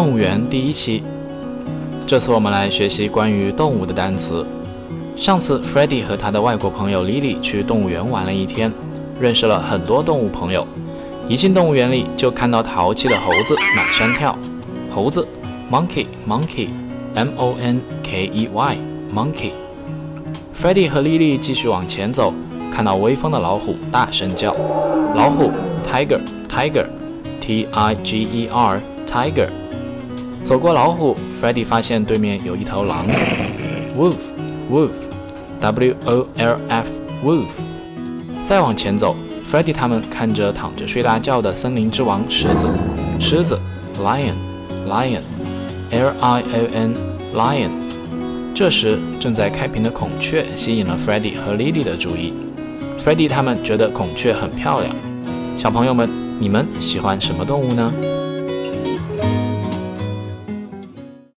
动物园第一期。这次我们来学习关于动物的单词。上次 Freddie 和他的外国朋友 Lily 去动物园玩了一天，认识了很多动物朋友。一进动物园里，就看到淘气的猴子满山跳。猴子，monkey monkey，m o n k e y monkey。Freddie 和 Lily 继续往前走，看到威风的老虎大声叫。老虎，tiger tiger，t i g e r tiger。走过老虎，Freddie 发现对面有一头狼，wolf wolf。W O L F wolf。再往前走，Freddie 他们看着躺着睡大觉的森林之王狮子，狮子，lion lion L I O N lion。这时正在开屏的孔雀吸引了 Freddie 和 Lily 的注意。Freddie 他们觉得孔雀很漂亮。小朋友们，你们喜欢什么动物呢？